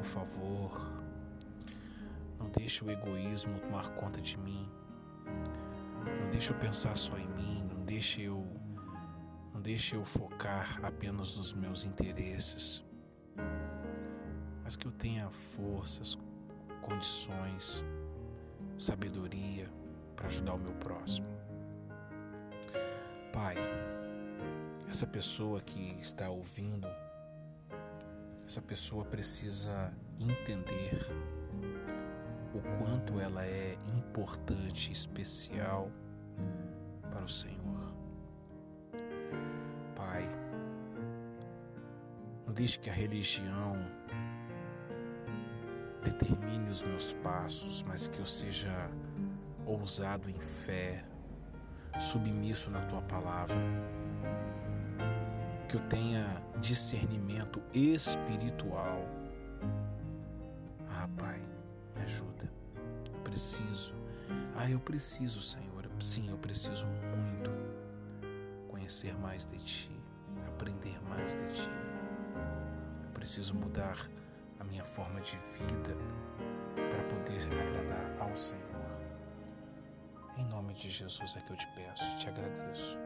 por favor, não deixe o egoísmo tomar conta de mim. Não deixe eu pensar só em mim, não deixe eu não deixe eu focar apenas nos meus interesses. Mas que eu tenha forças, condições, sabedoria para ajudar o meu próximo. Pai, essa pessoa que está ouvindo, essa pessoa precisa entender o quanto ela é importante, especial para o Senhor. Pai, não deixe que a religião determine os meus passos, mas que eu seja ousado em fé, submisso na tua palavra. Que eu tenha discernimento espiritual. Ah, Pai, me ajuda. Eu preciso. Ah, eu preciso, Senhor. Sim, eu preciso muito conhecer mais de Ti, aprender mais de Ti. Eu preciso mudar a minha forma de vida para poder agradar ao Senhor. Em nome de Jesus é que eu te peço te agradeço.